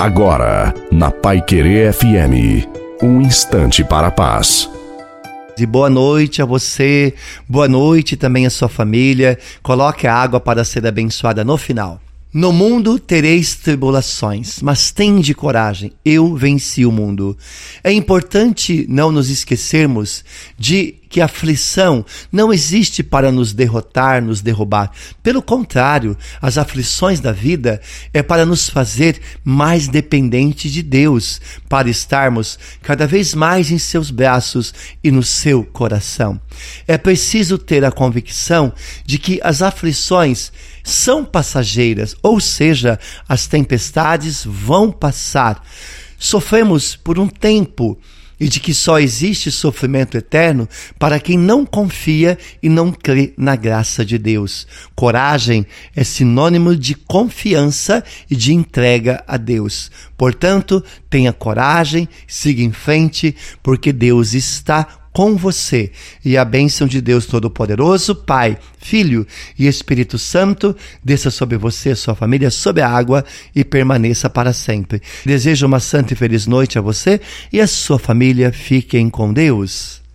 Agora, na Pai Querer FM, um instante para a paz. E boa noite a você, boa noite também à sua família. Coloque a água para ser abençoada no final. No mundo tereis tribulações, mas tende coragem, eu venci o mundo. É importante não nos esquecermos de que a aflição não existe para nos derrotar, nos derrubar. Pelo contrário, as aflições da vida é para nos fazer mais dependentes de Deus, para estarmos cada vez mais em seus braços e no seu coração. É preciso ter a convicção de que as aflições são passageiras, ou seja, as tempestades vão passar. Sofremos por um tempo e de que só existe sofrimento eterno para quem não confia e não crê na graça de Deus. Coragem é sinônimo de confiança e de entrega a Deus. Portanto, tenha coragem, siga em frente, porque Deus está com você. E a bênção de Deus Todo-Poderoso, Pai, Filho e Espírito Santo, desça sobre você, sua família, sobre a água e permaneça para sempre. Desejo uma santa e feliz noite a você e a sua família. Fiquem com Deus.